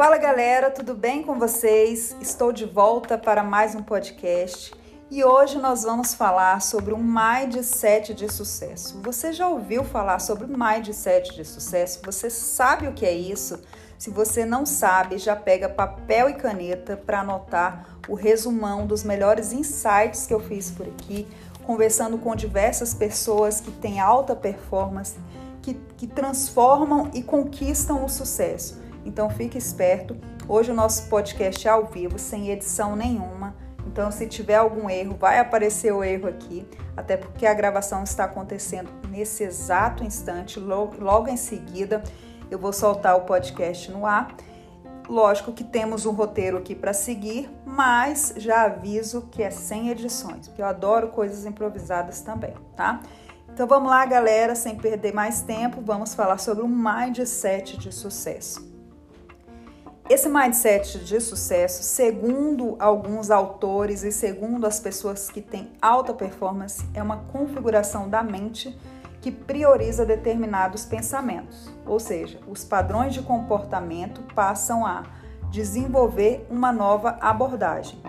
Fala galera, tudo bem com vocês? Estou de volta para mais um podcast e hoje nós vamos falar sobre um mindset de sucesso. Você já ouviu falar sobre mindset de sucesso? Você sabe o que é isso? Se você não sabe, já pega papel e caneta para anotar o resumão dos melhores insights que eu fiz por aqui, conversando com diversas pessoas que têm alta performance, que, que transformam e conquistam o sucesso. Então fique esperto. Hoje o nosso podcast é ao vivo, sem edição nenhuma. Então, se tiver algum erro, vai aparecer o erro aqui, até porque a gravação está acontecendo nesse exato instante, logo, logo em seguida eu vou soltar o podcast no ar. Lógico que temos um roteiro aqui para seguir, mas já aviso que é sem edições, porque eu adoro coisas improvisadas também, tá? Então vamos lá, galera, sem perder mais tempo, vamos falar sobre um mindset de sucesso. Esse mindset de sucesso, segundo alguns autores e segundo as pessoas que têm alta performance, é uma configuração da mente que prioriza determinados pensamentos, ou seja, os padrões de comportamento passam a desenvolver uma nova abordagem.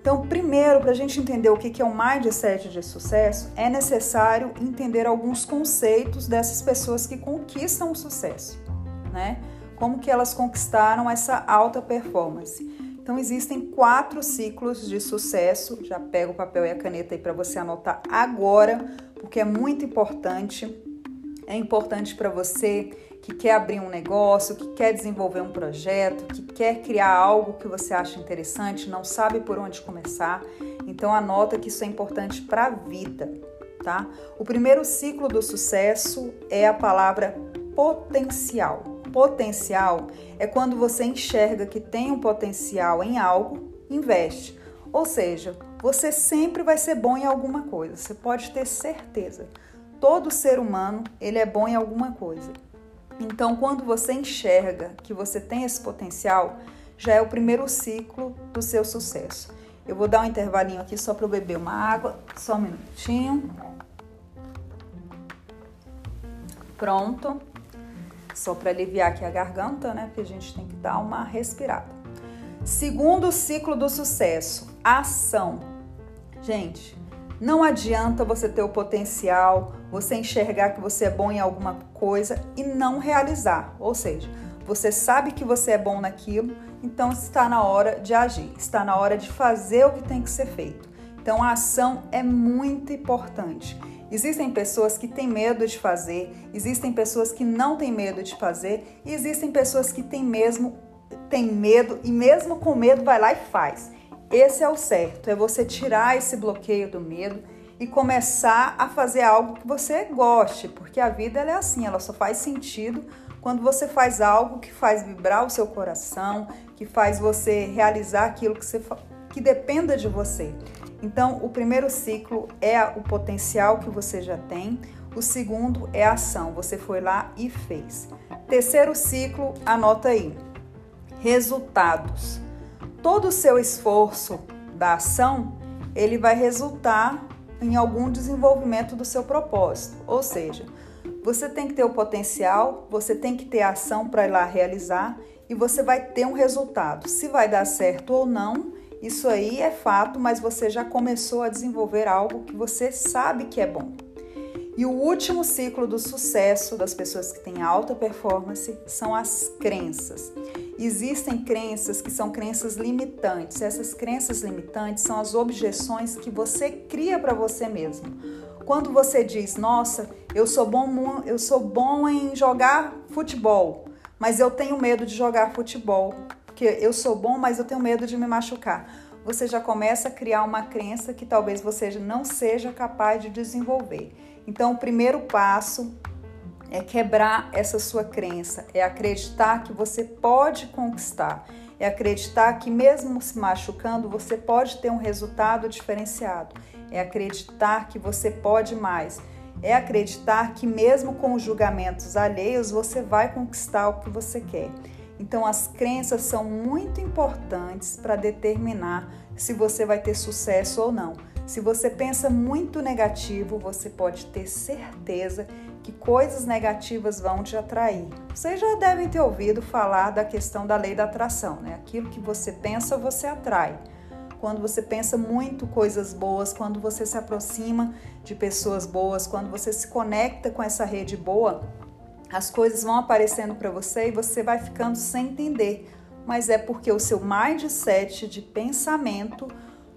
Então, primeiro, para a gente entender o que é um mindset de sucesso, é necessário entender alguns conceitos dessas pessoas que conquistam o sucesso, né? Como que elas conquistaram essa alta performance? Então existem quatro ciclos de sucesso. Já pega o papel e a caneta aí para você anotar agora, porque é muito importante. É importante para você que quer abrir um negócio, que quer desenvolver um projeto, que quer criar algo que você acha interessante, não sabe por onde começar. Então anota que isso é importante para a vida, tá? O primeiro ciclo do sucesso é a palavra potencial potencial é quando você enxerga que tem um potencial em algo, investe. Ou seja, você sempre vai ser bom em alguma coisa. Você pode ter certeza. Todo ser humano, ele é bom em alguma coisa. Então, quando você enxerga que você tem esse potencial, já é o primeiro ciclo do seu sucesso. Eu vou dar um intervalinho aqui só para eu beber uma água, só um minutinho. Pronto só para aliviar aqui a garganta, né? Porque a gente tem que dar uma respirada. Segundo ciclo do sucesso, ação. Gente, não adianta você ter o potencial, você enxergar que você é bom em alguma coisa e não realizar. Ou seja, você sabe que você é bom naquilo, então está na hora de agir, está na hora de fazer o que tem que ser feito. Então a ação é muito importante. Existem pessoas que têm medo de fazer, existem pessoas que não têm medo de fazer, e existem pessoas que têm mesmo têm medo e mesmo com medo vai lá e faz. Esse é o certo, é você tirar esse bloqueio do medo e começar a fazer algo que você goste, porque a vida é assim, ela só faz sentido quando você faz algo que faz vibrar o seu coração, que faz você realizar aquilo que, você, que dependa de você. Então, o primeiro ciclo é o potencial que você já tem, o segundo é a ação, você foi lá e fez. Terceiro ciclo, anota aí: resultados. Todo o seu esforço da ação, ele vai resultar em algum desenvolvimento do seu propósito. Ou seja, você tem que ter o potencial, você tem que ter a ação para ir lá realizar e você vai ter um resultado. Se vai dar certo ou não, isso aí é fato, mas você já começou a desenvolver algo que você sabe que é bom. E o último ciclo do sucesso das pessoas que têm alta performance são as crenças. Existem crenças que são crenças limitantes. Essas crenças limitantes são as objeções que você cria para você mesmo. Quando você diz: "Nossa, eu sou bom, eu sou bom em jogar futebol, mas eu tenho medo de jogar futebol porque eu sou bom, mas eu tenho medo de me machucar. Você já começa a criar uma crença que talvez você não seja capaz de desenvolver. Então, o primeiro passo é quebrar essa sua crença, é acreditar que você pode conquistar, é acreditar que mesmo se machucando, você pode ter um resultado diferenciado, é acreditar que você pode mais, é acreditar que mesmo com os julgamentos alheios, você vai conquistar o que você quer. Então, as crenças são muito importantes para determinar se você vai ter sucesso ou não. Se você pensa muito negativo, você pode ter certeza que coisas negativas vão te atrair. Vocês já devem ter ouvido falar da questão da lei da atração, né? Aquilo que você pensa, você atrai. Quando você pensa muito coisas boas, quando você se aproxima de pessoas boas, quando você se conecta com essa rede boa, as coisas vão aparecendo para você e você vai ficando sem entender. Mas é porque o seu mindset de pensamento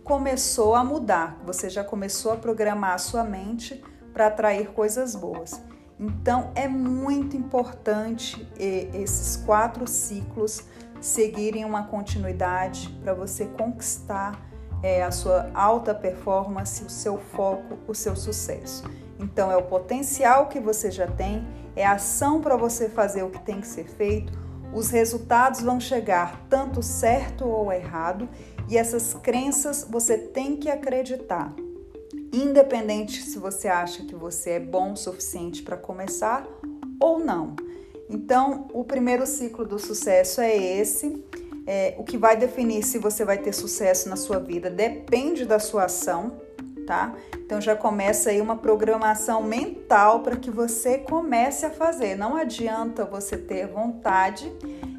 começou a mudar. Você já começou a programar a sua mente para atrair coisas boas. Então é muito importante esses quatro ciclos seguirem uma continuidade para você conquistar é, a sua alta performance, o seu foco, o seu sucesso. Então é o potencial que você já tem, é ação para você fazer o que tem que ser feito. Os resultados vão chegar tanto certo ou errado, e essas crenças você tem que acreditar independente se você acha que você é bom o suficiente para começar ou não. Então, o primeiro ciclo do sucesso é esse. É, o que vai definir se você vai ter sucesso na sua vida depende da sua ação, tá? Então já começa aí uma programação mental para que você comece a fazer. Não adianta você ter vontade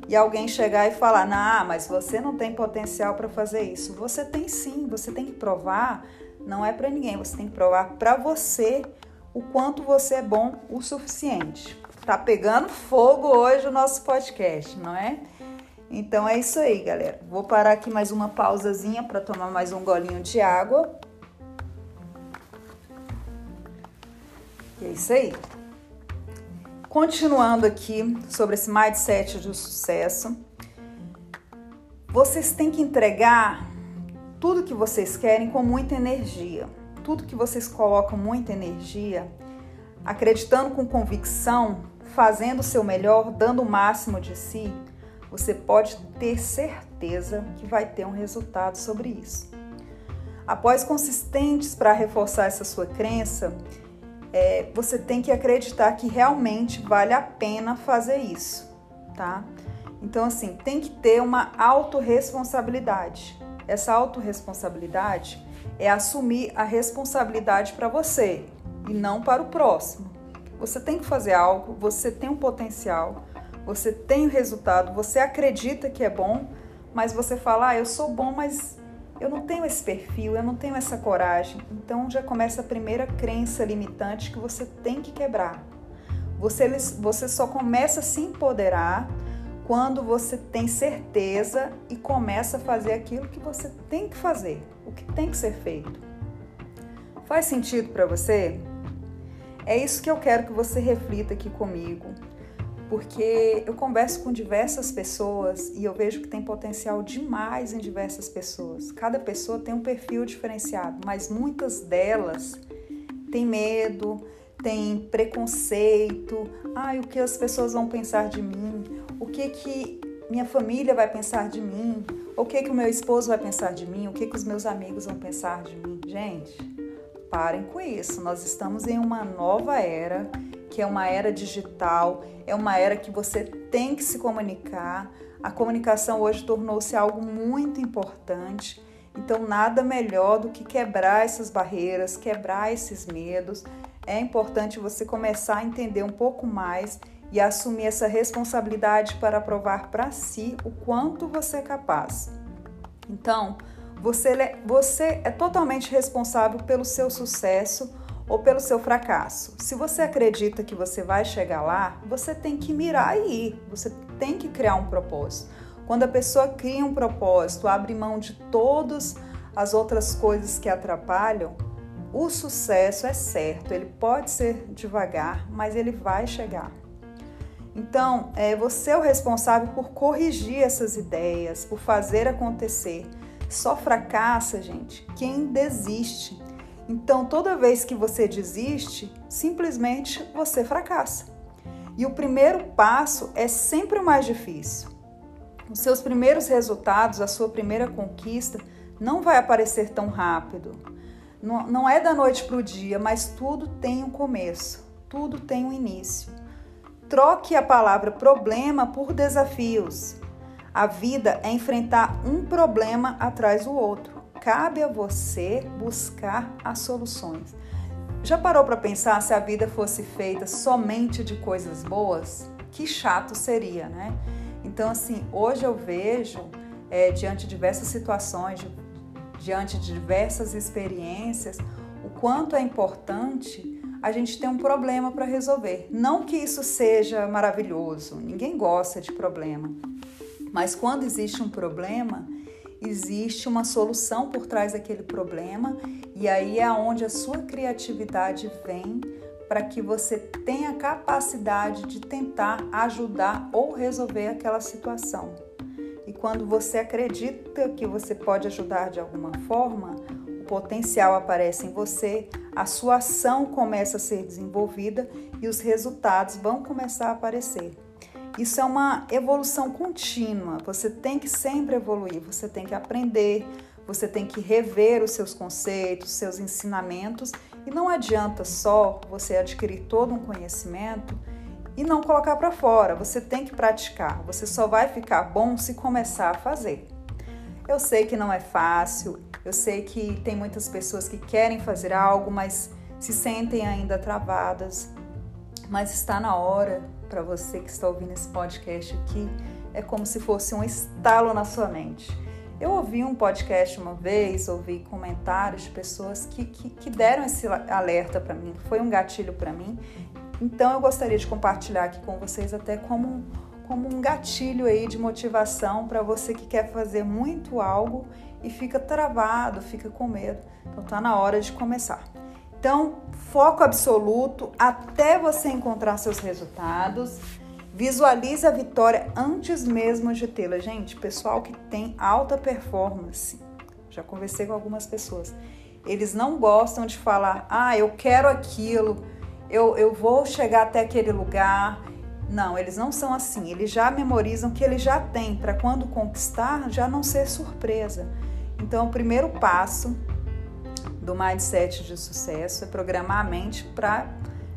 e alguém chegar e falar: "Não, mas você não tem potencial para fazer isso". Você tem sim, você tem que provar não é para ninguém, você tem que provar para você o quanto você é bom o suficiente. Tá pegando fogo hoje o nosso podcast, não é? Então é isso aí, galera. Vou parar aqui mais uma pausazinha para tomar mais um golinho de água. E é isso aí. Continuando aqui sobre esse mindset do sucesso, vocês têm que entregar tudo que vocês querem com muita energia. Tudo que vocês colocam muita energia, acreditando com convicção, fazendo o seu melhor, dando o máximo de si, você pode ter certeza que vai ter um resultado sobre isso. Após consistentes para reforçar essa sua crença, é, você tem que acreditar que realmente vale a pena fazer isso, tá? Então, assim, tem que ter uma autorresponsabilidade. Essa autorresponsabilidade é assumir a responsabilidade para você e não para o próximo. Você tem que fazer algo, você tem um potencial, você tem o um resultado, você acredita que é bom, mas você fala: "Ah, eu sou bom, mas eu não tenho esse perfil, eu não tenho essa coragem". Então já começa a primeira crença limitante que você tem que quebrar. Você, você só começa a se empoderar quando você tem certeza e começa a fazer aquilo que você tem que fazer, o que tem que ser feito. Faz sentido para você? É isso que eu quero que você reflita aqui comigo, porque eu converso com diversas pessoas e eu vejo que tem potencial demais em diversas pessoas. Cada pessoa tem um perfil diferenciado, mas muitas delas têm medo, têm preconceito. Ai, o que as pessoas vão pensar de mim? o que que minha família vai pensar de mim, o que que o meu esposo vai pensar de mim, o que que os meus amigos vão pensar de mim. Gente, parem com isso. Nós estamos em uma nova era, que é uma era digital, é uma era que você tem que se comunicar. A comunicação hoje tornou-se algo muito importante. Então, nada melhor do que quebrar essas barreiras, quebrar esses medos. É importante você começar a entender um pouco mais e assumir essa responsabilidade para provar para si o quanto você é capaz. Então, você, você é totalmente responsável pelo seu sucesso ou pelo seu fracasso. Se você acredita que você vai chegar lá, você tem que mirar e ir, você tem que criar um propósito. Quando a pessoa cria um propósito, abre mão de todas as outras coisas que atrapalham, o sucesso é certo, ele pode ser devagar, mas ele vai chegar. Então, é, você é o responsável por corrigir essas ideias, por fazer acontecer. Só fracassa, gente, quem desiste. Então, toda vez que você desiste, simplesmente você fracassa. E o primeiro passo é sempre o mais difícil. Os seus primeiros resultados, a sua primeira conquista, não vai aparecer tão rápido. Não, não é da noite para o dia, mas tudo tem um começo, tudo tem um início. Troque a palavra problema por desafios. A vida é enfrentar um problema atrás do outro. Cabe a você buscar as soluções. Já parou para pensar se a vida fosse feita somente de coisas boas? Que chato seria, né? Então, assim, hoje eu vejo, é, diante de diversas situações, diante de diversas experiências, o quanto é importante a gente ter um problema para resolver. Não que isso seja maravilhoso, ninguém gosta de problema, mas quando existe um problema, existe uma solução por trás daquele problema e aí é onde a sua criatividade vem para que você tenha capacidade de tentar ajudar ou resolver aquela situação. E quando você acredita que você pode ajudar de alguma forma, o potencial aparece em você, a sua ação começa a ser desenvolvida e os resultados vão começar a aparecer. Isso é uma evolução contínua. Você tem que sempre evoluir, você tem que aprender, você tem que rever os seus conceitos, seus ensinamentos, e não adianta só você adquirir todo um conhecimento e não colocar para fora. Você tem que praticar. Você só vai ficar bom se começar a fazer. Eu sei que não é fácil, eu sei que tem muitas pessoas que querem fazer algo, mas se sentem ainda travadas. Mas está na hora para você que está ouvindo esse podcast aqui, é como se fosse um estalo na sua mente. Eu ouvi um podcast uma vez, ouvi comentários de pessoas que, que, que deram esse alerta para mim, foi um gatilho para mim. Então eu gostaria de compartilhar aqui com vocês até como, como um gatilho aí de motivação para você que quer fazer muito algo e fica travado, fica com medo. Então tá na hora de começar. Então, foco absoluto até você encontrar seus resultados. Visualize a vitória antes mesmo de tê-la. Gente, pessoal que tem alta performance, já conversei com algumas pessoas, eles não gostam de falar, ah, eu quero aquilo, eu, eu vou chegar até aquele lugar. Não, eles não são assim. Eles já memorizam que eles já têm, para quando conquistar, já não ser surpresa. Então, o primeiro passo do mindset de sucesso é programar a mente para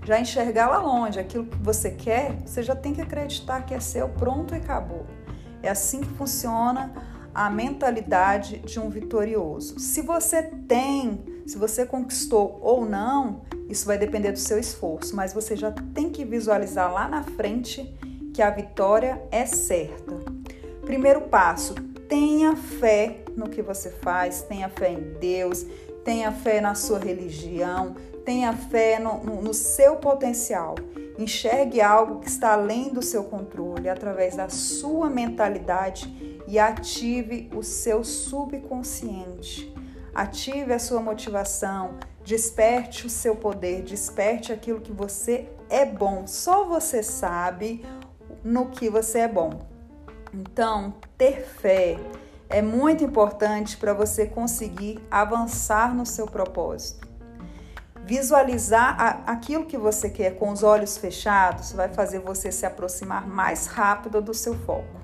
já enxergar lá longe. Aquilo que você quer, você já tem que acreditar que é seu, pronto e acabou. É assim que funciona a mentalidade de um vitorioso. Se você tem, se você conquistou ou não, isso vai depender do seu esforço, mas você já tem que visualizar lá na frente que a vitória é certa. Primeiro passo: tenha fé no que você faz, tenha fé em Deus, tenha fé na sua religião, tenha fé no, no, seu potencial. Enxergue algo que está além do seu controle através da sua mentalidade e ative o seu subconsciente. Ative a sua motivação, desperte o seu poder, desperte aquilo que você é bom. Só você sabe no que você é bom. Então, ter fé é muito importante para você conseguir avançar no seu propósito. Visualizar a, aquilo que você quer com os olhos fechados vai fazer você se aproximar mais rápido do seu foco.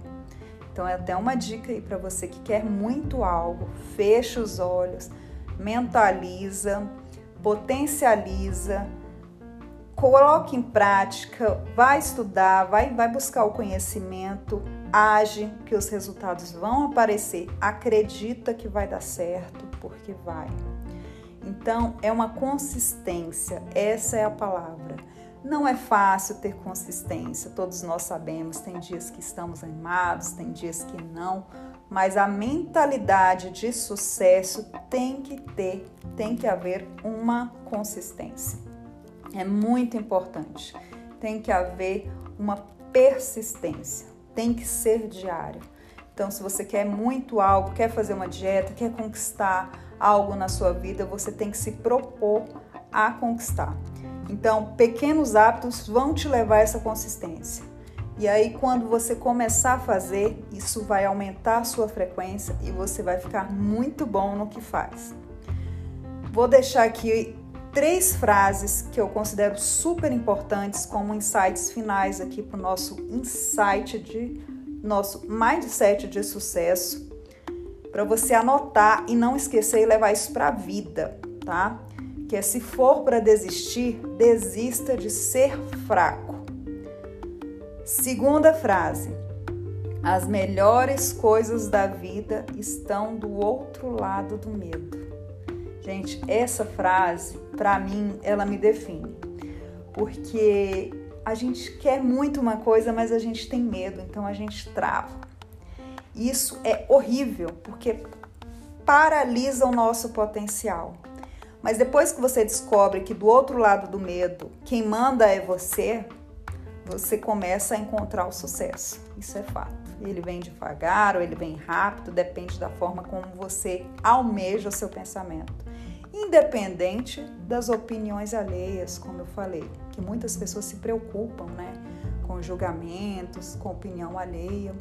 Então é até uma dica aí para você que quer muito algo, fecha os olhos, mentaliza, potencializa, coloque em prática, vai estudar, vai, vai buscar o conhecimento, age que os resultados vão aparecer, acredita que vai dar certo, porque vai. Então, é uma consistência, essa é a palavra. Não é fácil ter consistência, todos nós sabemos. Tem dias que estamos animados, tem dias que não, mas a mentalidade de sucesso tem que ter, tem que haver uma consistência. É muito importante. Tem que haver uma persistência tem que ser diário. Então, se você quer muito algo, quer fazer uma dieta, quer conquistar algo na sua vida, você tem que se propor a conquistar. Então, pequenos hábitos vão te levar a essa consistência. E aí, quando você começar a fazer, isso vai aumentar a sua frequência e você vai ficar muito bom no que faz. Vou deixar aqui três frases que eu considero super importantes como insights finais aqui para o nosso insight de nosso mindset de sucesso, para você anotar e não esquecer e levar isso para a vida, tá? Que é se for para desistir, desista de ser fraco. Segunda frase: as melhores coisas da vida estão do outro lado do medo. Gente, essa frase, para mim, ela me define. Porque a gente quer muito uma coisa, mas a gente tem medo, então a gente trava. Isso é horrível, porque paralisa o nosso potencial. Mas depois que você descobre que do outro lado do medo, quem manda é você, você começa a encontrar o sucesso. Isso é fato. Ele vem devagar ou ele vem rápido, depende da forma como você almeja o seu pensamento. Independente das opiniões alheias, como eu falei, que muitas pessoas se preocupam, né, com julgamentos, com opinião alheia.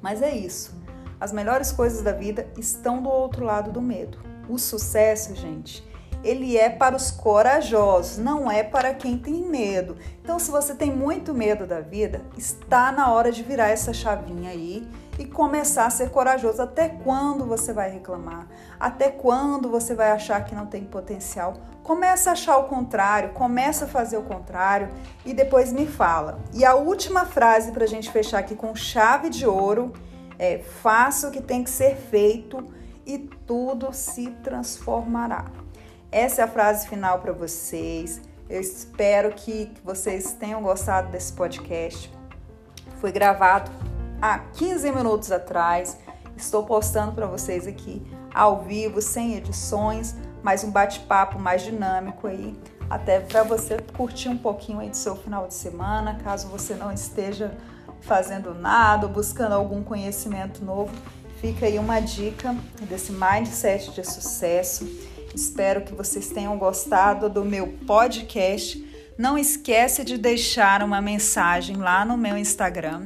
Mas é isso. As melhores coisas da vida estão do outro lado do medo. O sucesso, gente, ele é para os corajosos, não é para quem tem medo. Então, se você tem muito medo da vida, está na hora de virar essa chavinha aí e começar a ser corajoso. Até quando você vai reclamar? Até quando você vai achar que não tem potencial? Começa a achar o contrário, começa a fazer o contrário e depois me fala. E a última frase para a gente fechar aqui com chave de ouro é: faça o que tem que ser feito e tudo se transformará. Essa é a frase final para vocês. Eu espero que vocês tenham gostado desse podcast. Foi gravado há 15 minutos atrás. Estou postando para vocês aqui ao vivo, sem edições, mais um bate-papo mais dinâmico aí, até para você curtir um pouquinho aí do seu final de semana, caso você não esteja fazendo nada buscando algum conhecimento novo. Fica aí uma dica desse mindset de sucesso. Espero que vocês tenham gostado do meu podcast. Não esquece de deixar uma mensagem lá no meu Instagram,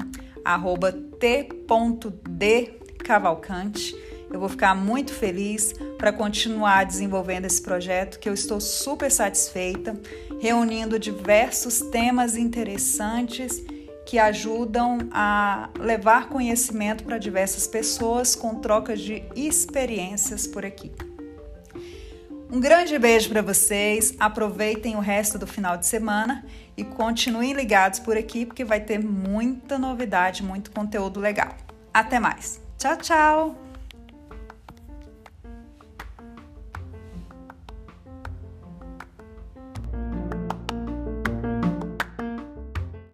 t.d.cavalcante. Eu vou ficar muito feliz para continuar desenvolvendo esse projeto que eu estou super satisfeita, reunindo diversos temas interessantes que ajudam a levar conhecimento para diversas pessoas com trocas de experiências por aqui. Um grande beijo para vocês. Aproveitem o resto do final de semana e continuem ligados por aqui porque vai ter muita novidade, muito conteúdo legal. Até mais. Tchau, tchau.